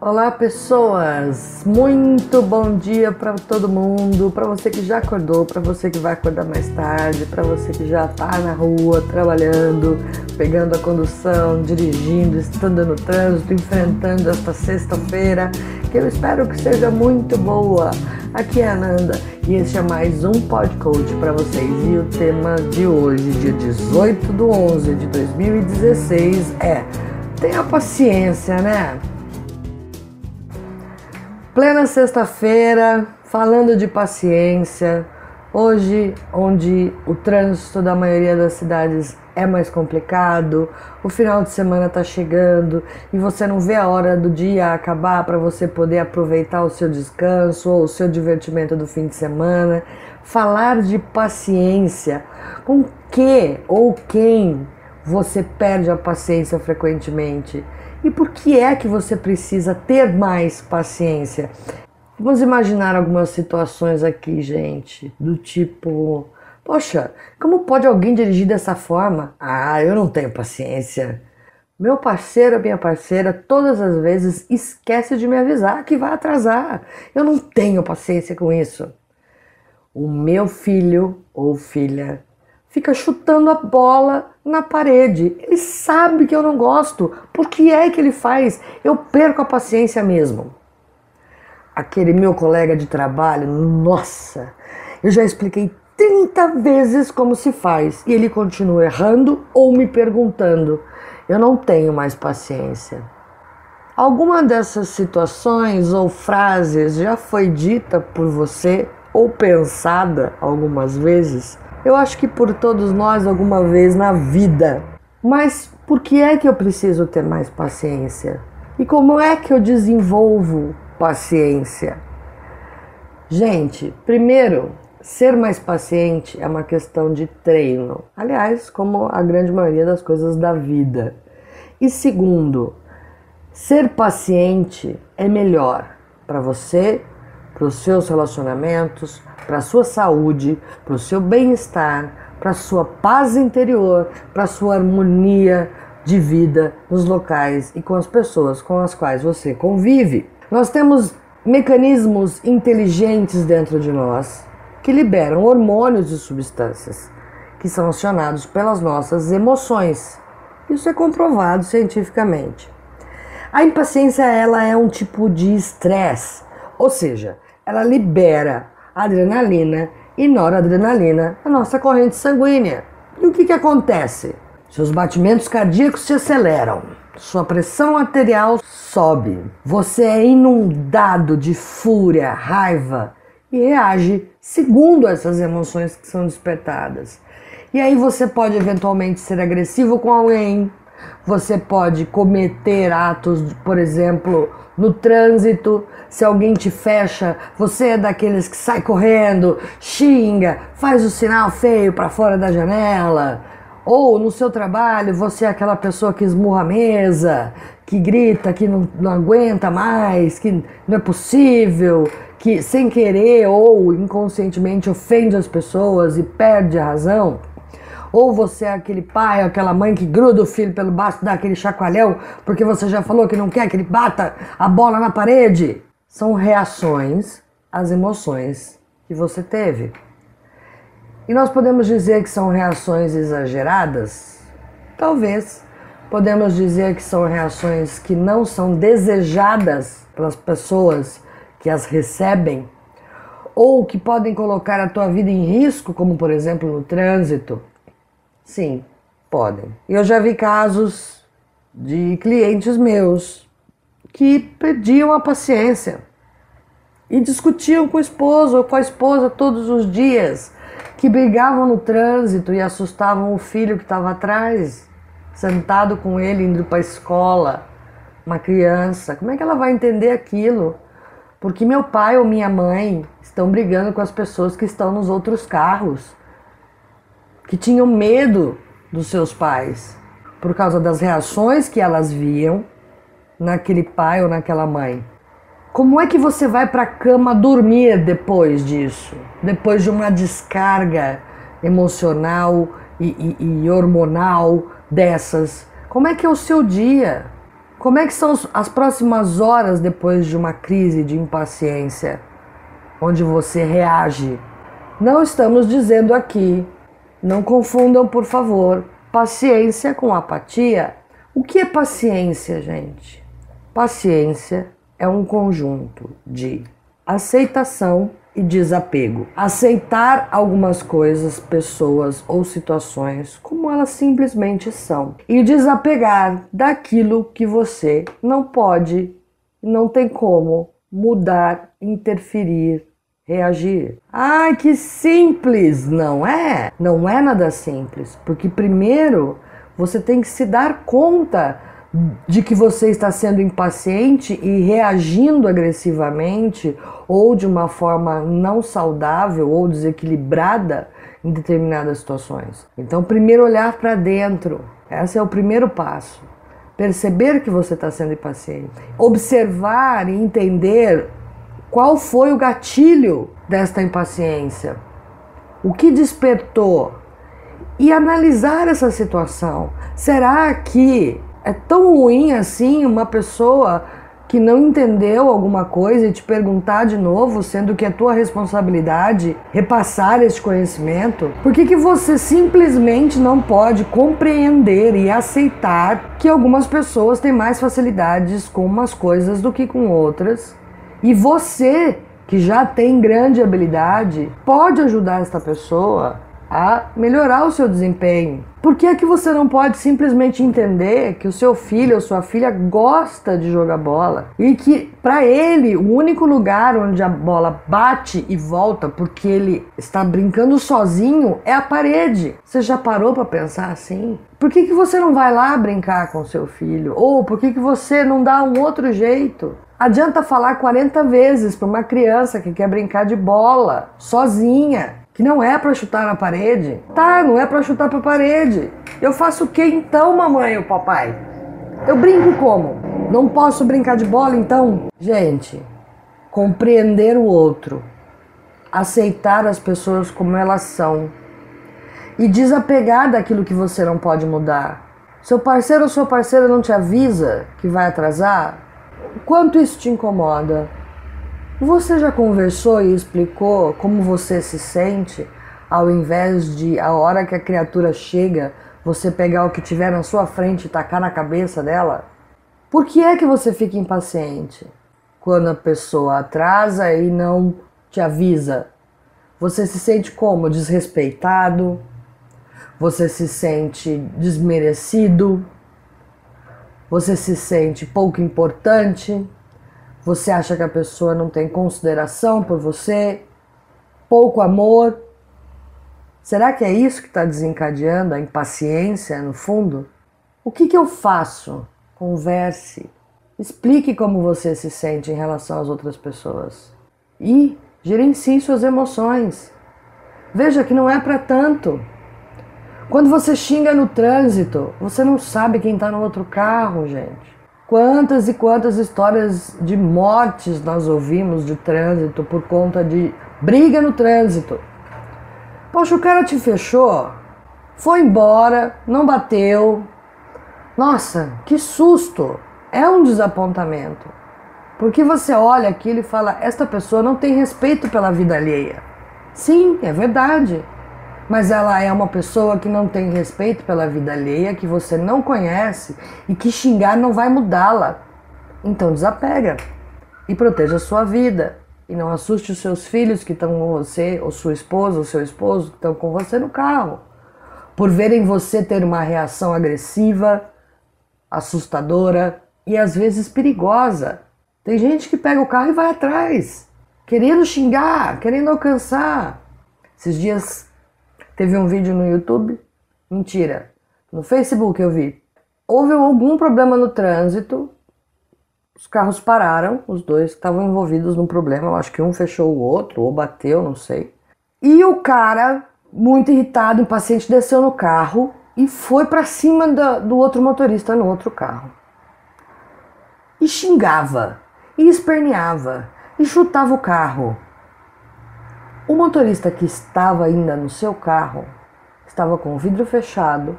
Olá, pessoas! Muito bom dia para todo mundo, para você que já acordou, para você que vai acordar mais tarde, para você que já está na rua trabalhando, pegando a condução, dirigindo, estando no trânsito, enfrentando esta sexta-feira, que eu espero que seja muito boa. Aqui é a Ananda e este é mais um podcast para vocês. E o tema de hoje, dia 18 de 11 de 2016, é Tenha paciência, né? Plena sexta-feira, falando de paciência. Hoje, onde o trânsito da maioria das cidades é mais complicado, o final de semana está chegando e você não vê a hora do dia acabar para você poder aproveitar o seu descanso ou o seu divertimento do fim de semana. Falar de paciência, com que ou quem você perde a paciência frequentemente? E por que é que você precisa ter mais paciência? Vamos imaginar algumas situações aqui, gente, do tipo: Poxa, como pode alguém dirigir dessa forma? Ah, eu não tenho paciência. Meu parceiro, minha parceira, todas as vezes esquece de me avisar que vai atrasar. Eu não tenho paciência com isso. O meu filho ou filha fica chutando a bola na parede. Ele sabe que eu não gosto. Por que é que ele faz? Eu perco a paciência mesmo. Aquele meu colega de trabalho, nossa, eu já expliquei 30 vezes como se faz e ele continua errando ou me perguntando. Eu não tenho mais paciência. Alguma dessas situações ou frases já foi dita por você ou pensada algumas vezes? Eu acho que por todos nós alguma vez na vida. Mas por que é que eu preciso ter mais paciência? E como é que eu desenvolvo paciência? Gente, primeiro, ser mais paciente é uma questão de treino. Aliás, como a grande maioria das coisas da vida. E segundo, ser paciente é melhor para você, para os seus relacionamentos, para a sua saúde, para o seu bem-estar, para a sua paz interior, para a sua harmonia de vida nos locais e com as pessoas com as quais você convive. Nós temos mecanismos inteligentes dentro de nós que liberam hormônios e substâncias que são acionados pelas nossas emoções. Isso é comprovado cientificamente. A impaciência ela é um tipo de estresse, ou seja, ela libera adrenalina e noradrenalina na nossa corrente sanguínea. E o que, que acontece? Seus batimentos cardíacos se aceleram, sua pressão arterial sobe, você é inundado de fúria, raiva e reage segundo essas emoções que são despertadas. E aí você pode eventualmente ser agressivo com alguém, você pode cometer atos, por exemplo, no trânsito, se alguém te fecha, você é daqueles que sai correndo, xinga, faz o sinal feio para fora da janela. Ou no seu trabalho, você é aquela pessoa que esmurra a mesa, que grita, que não, não aguenta mais, que não é possível, que sem querer ou inconscientemente ofende as pessoas e perde a razão. Ou você é aquele pai, aquela mãe que gruda o filho pelo baço, dá aquele chacoalhão, porque você já falou que não quer que ele bata a bola na parede. São reações às emoções que você teve. E nós podemos dizer que são reações exageradas? Talvez. Podemos dizer que são reações que não são desejadas pelas pessoas que as recebem, ou que podem colocar a tua vida em risco, como por exemplo no trânsito, Sim, podem. Eu já vi casos de clientes meus que perdiam a paciência e discutiam com o esposo ou com a esposa todos os dias, que brigavam no trânsito e assustavam o filho que estava atrás, sentado com ele indo para a escola, uma criança. Como é que ela vai entender aquilo? Porque meu pai ou minha mãe estão brigando com as pessoas que estão nos outros carros que tinham medo dos seus pais por causa das reações que elas viam naquele pai ou naquela mãe. Como é que você vai para a cama dormir depois disso? Depois de uma descarga emocional e, e, e hormonal dessas? Como é que é o seu dia? Como é que são as próximas horas depois de uma crise de impaciência, onde você reage? Não estamos dizendo aqui, não confundam, por favor, paciência com apatia. O que é paciência, gente? Paciência é um conjunto de aceitação e desapego. Aceitar algumas coisas, pessoas ou situações como elas simplesmente são. E desapegar daquilo que você não pode, não tem como mudar, interferir, reagir. Ai, que simples! Não é? Não é nada simples, porque primeiro você tem que se dar conta de que você está sendo impaciente e reagindo agressivamente ou de uma forma não saudável ou desequilibrada em determinadas situações. Então, primeiro olhar para dentro. Esse é o primeiro passo. Perceber que você está sendo impaciente. Observar e entender qual foi o gatilho desta impaciência. O que despertou? E analisar essa situação. Será que é tão ruim assim uma pessoa que não entendeu alguma coisa e te perguntar de novo, sendo que é tua responsabilidade repassar esse conhecimento? Por que, que você simplesmente não pode compreender e aceitar que algumas pessoas têm mais facilidades com umas coisas do que com outras? E você, que já tem grande habilidade, pode ajudar esta pessoa a melhorar o seu desempenho. Por que é que você não pode simplesmente entender que o seu filho ou sua filha gosta de jogar bola e que para ele o único lugar onde a bola bate e volta porque ele está brincando sozinho é a parede? Você já parou para pensar assim? Por que, que você não vai lá brincar com seu filho? Ou por que, que você não dá um outro jeito? Adianta falar 40 vezes para uma criança que quer brincar de bola sozinha que não é para chutar na parede. Tá, não é para chutar para parede. Eu faço o que então, mamãe ou papai? Eu brinco como? Não posso brincar de bola então? Gente, compreender o outro, aceitar as pessoas como elas são e desapegar daquilo que você não pode mudar. Seu parceiro ou sua parceira não te avisa que vai atrasar? Quanto isso te incomoda? Você já conversou e explicou como você se sente ao invés de a hora que a criatura chega, você pegar o que tiver na sua frente e tacar na cabeça dela? Por que é que você fica impaciente quando a pessoa atrasa e não te avisa? Você se sente como? Desrespeitado? Você se sente desmerecido? Você se sente pouco importante? Você acha que a pessoa não tem consideração por você? Pouco amor? Será que é isso que está desencadeando a impaciência no fundo? O que, que eu faço? Converse. Explique como você se sente em relação às outras pessoas. E gerencie suas emoções. Veja que não é para tanto. Quando você xinga no trânsito, você não sabe quem está no outro carro, gente. Quantas e quantas histórias de mortes nós ouvimos de trânsito por conta de briga no trânsito. Poxa, o cara te fechou, foi embora, não bateu. Nossa, que susto! É um desapontamento. Porque você olha aquilo e fala: esta pessoa não tem respeito pela vida alheia. Sim, é verdade mas ela é uma pessoa que não tem respeito pela vida alheia, que você não conhece e que xingar não vai mudá-la. Então desapega e proteja a sua vida. E não assuste os seus filhos que estão com você, ou sua esposa, ou seu esposo que estão com você no carro. Por verem você ter uma reação agressiva, assustadora e às vezes perigosa. Tem gente que pega o carro e vai atrás, querendo xingar, querendo alcançar. Esses dias Teve um vídeo no YouTube, mentira, no Facebook eu vi. Houve algum problema no trânsito, os carros pararam, os dois estavam envolvidos num problema, eu acho que um fechou o outro, ou bateu, não sei. E o cara, muito irritado, impaciente, desceu no carro e foi para cima do, do outro motorista no outro carro. E xingava, e esperneava, e chutava o carro. O motorista que estava ainda no seu carro estava com o vidro fechado,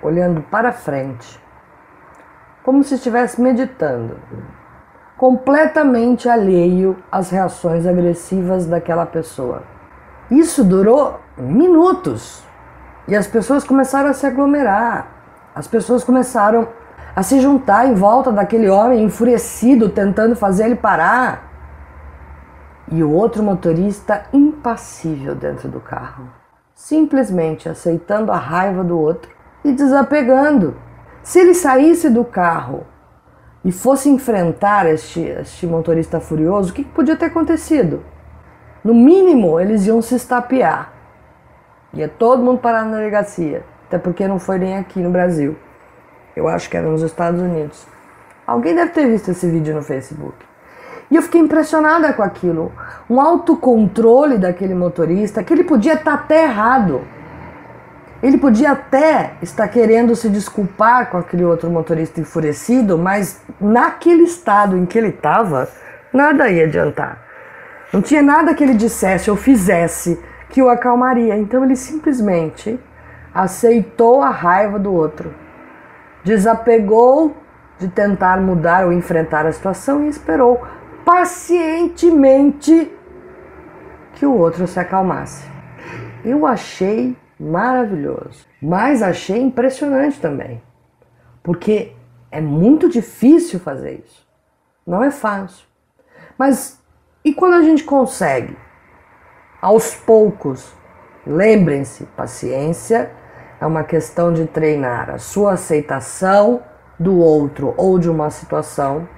olhando para frente, como se estivesse meditando, completamente alheio às reações agressivas daquela pessoa. Isso durou minutos e as pessoas começaram a se aglomerar, as pessoas começaram a se juntar em volta daquele homem enfurecido, tentando fazer ele parar. E o outro motorista impassível dentro do carro, simplesmente aceitando a raiva do outro e desapegando. Se ele saísse do carro e fosse enfrentar este, este motorista furioso, o que podia ter acontecido? No mínimo, eles iam se estapear. Ia todo mundo parar na delegacia. Até porque não foi nem aqui no Brasil. Eu acho que era nos Estados Unidos. Alguém deve ter visto esse vídeo no Facebook. E eu fiquei impressionada com aquilo. Um autocontrole daquele motorista, que ele podia estar até errado. Ele podia até estar querendo se desculpar com aquele outro motorista enfurecido, mas naquele estado em que ele estava, nada ia adiantar. Não tinha nada que ele dissesse ou fizesse que o acalmaria. Então ele simplesmente aceitou a raiva do outro, desapegou de tentar mudar ou enfrentar a situação e esperou pacientemente que o outro se acalmasse. Eu achei maravilhoso. Mas achei impressionante também, porque é muito difícil fazer isso. Não é fácil. Mas e quando a gente consegue? Aos poucos, lembrem-se, paciência é uma questão de treinar a sua aceitação do outro ou de uma situação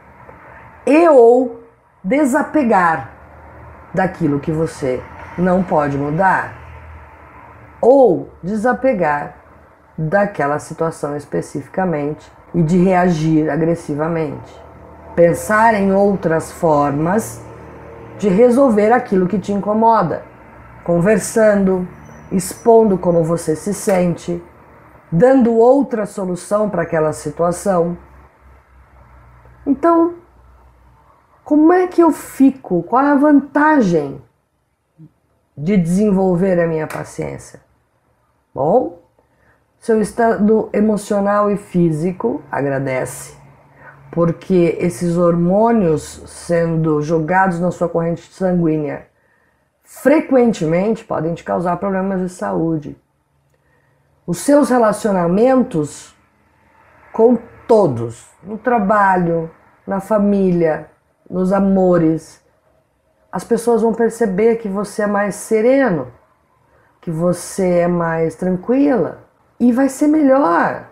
e ou desapegar daquilo que você não pode mudar ou desapegar daquela situação especificamente e de reagir agressivamente. Pensar em outras formas de resolver aquilo que te incomoda, conversando, expondo como você se sente, dando outra solução para aquela situação. Então, como é que eu fico? Qual é a vantagem de desenvolver a minha paciência? Bom, seu estado emocional e físico agradece, porque esses hormônios sendo jogados na sua corrente sanguínea frequentemente podem te causar problemas de saúde. Os seus relacionamentos com todos, no trabalho, na família, nos amores, as pessoas vão perceber que você é mais sereno que você é mais tranquila e vai ser melhor.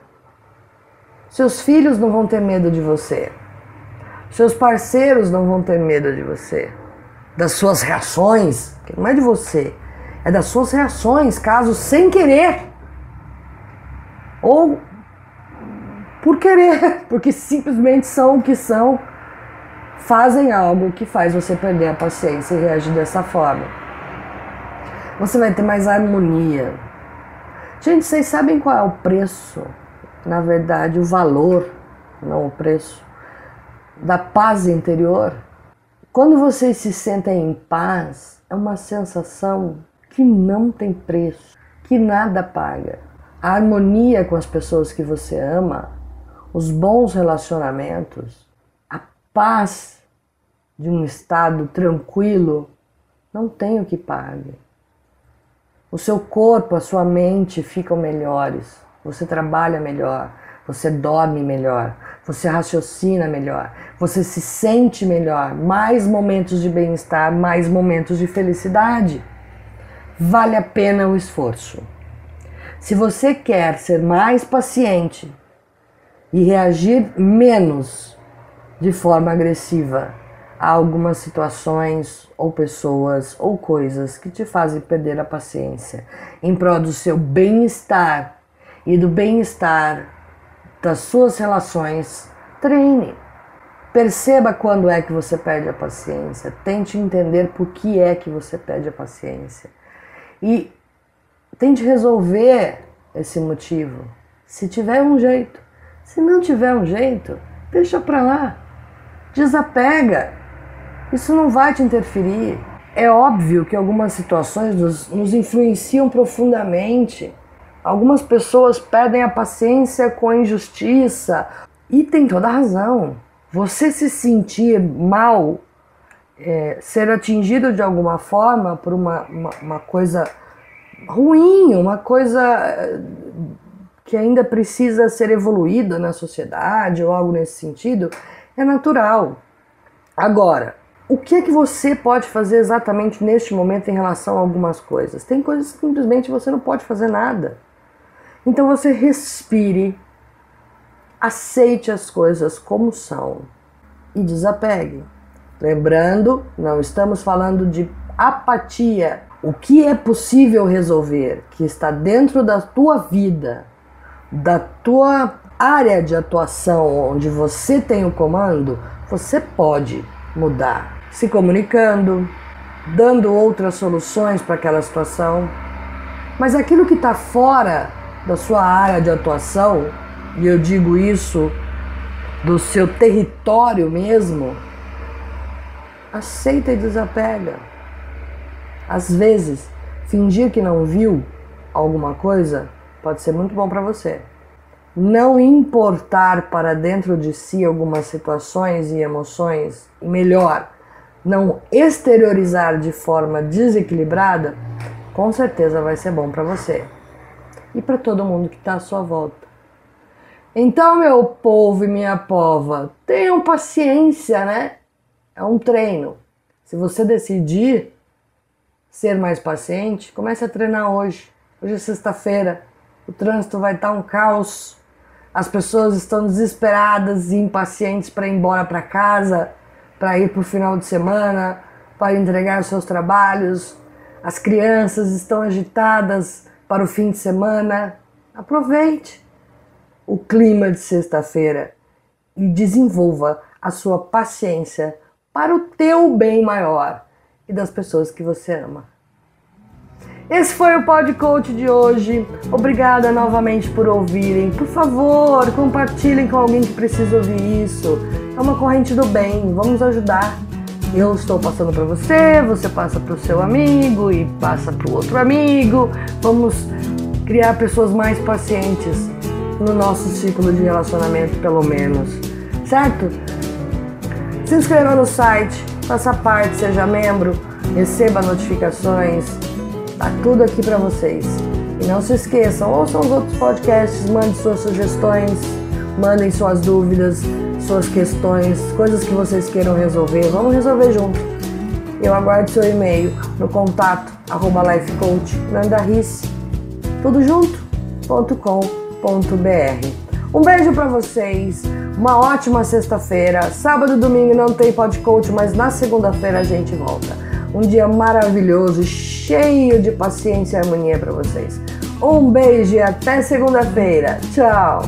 Seus filhos não vão ter medo de você. Seus parceiros não vão ter medo de você. Das suas reações, que não é de você, é das suas reações, caso sem querer ou por querer, porque simplesmente são o que são, fazem algo que faz você perder a paciência e reagir dessa forma você vai ter mais harmonia. Gente, vocês sabem qual é o preço? Na verdade, o valor, não o preço, da paz interior. Quando vocês se sentem em paz, é uma sensação que não tem preço, que nada paga. A harmonia com as pessoas que você ama, os bons relacionamentos, paz de um estado tranquilo, não tem o que pague. O seu corpo, a sua mente ficam melhores. Você trabalha melhor, você dorme melhor, você raciocina melhor, você se sente melhor. Mais momentos de bem-estar, mais momentos de felicidade. Vale a pena o esforço. Se você quer ser mais paciente e reagir menos de forma agressiva, há algumas situações ou pessoas ou coisas que te fazem perder a paciência em prol do seu bem-estar e do bem-estar das suas relações. Treine. Perceba quando é que você perde a paciência. Tente entender por que é que você perde a paciência. E tente resolver esse motivo. Se tiver um jeito. Se não tiver um jeito, deixa pra lá. Desapega isso não vai te interferir. É óbvio que algumas situações nos, nos influenciam profundamente. Algumas pessoas perdem a paciência com a injustiça E tem toda a razão. Você se sentir mal, é, ser atingido de alguma forma por uma, uma, uma coisa ruim, uma coisa é, que ainda precisa ser evoluída na sociedade ou algo nesse sentido, é natural. Agora, o que é que você pode fazer exatamente neste momento em relação a algumas coisas? Tem coisas que simplesmente você não pode fazer nada. Então você respire, aceite as coisas como são e desapegue. Lembrando, não estamos falando de apatia. O que é possível resolver, que está dentro da tua vida, da tua área de atuação onde você tem o comando, você pode mudar se comunicando, dando outras soluções para aquela situação. Mas aquilo que está fora da sua área de atuação, e eu digo isso do seu território mesmo, aceita e desapega. Às vezes, fingir que não viu alguma coisa pode ser muito bom para você. Não importar para dentro de si algumas situações e emoções, melhor, não exteriorizar de forma desequilibrada, com certeza vai ser bom para você e para todo mundo que está à sua volta. Então, meu povo e minha pova, tenham paciência, né? É um treino. Se você decidir ser mais paciente, comece a treinar hoje. Hoje é sexta-feira, o trânsito vai estar um caos, as pessoas estão desesperadas e impacientes para ir embora para casa para ir para o final de semana, para entregar seus trabalhos. As crianças estão agitadas para o fim de semana. Aproveite o clima de sexta-feira e desenvolva a sua paciência para o teu bem maior e das pessoas que você ama. Esse foi o Podcoach de hoje. Obrigada novamente por ouvirem. Por favor, compartilhem com alguém que precisa ouvir isso. É uma corrente do bem. Vamos ajudar. Eu estou passando para você, você passa para o seu amigo e passa para o outro amigo. Vamos criar pessoas mais pacientes no nosso ciclo de relacionamento, pelo menos. Certo? Se inscreva no site, faça parte, seja membro, receba notificações Tá tudo aqui para vocês. E não se esqueçam, ouçam os outros podcasts, mandem suas sugestões, mandem suas dúvidas, suas questões, coisas que vocês queiram resolver. Vamos resolver junto. Eu aguardo seu e-mail no contato arroba tudo junto.com.br. Um beijo para vocês, uma ótima sexta-feira. Sábado e domingo não tem podcast, mas na segunda-feira a gente volta. Um dia maravilhoso, cheio de paciência e harmonia para vocês. Um beijo e até segunda-feira. Tchau!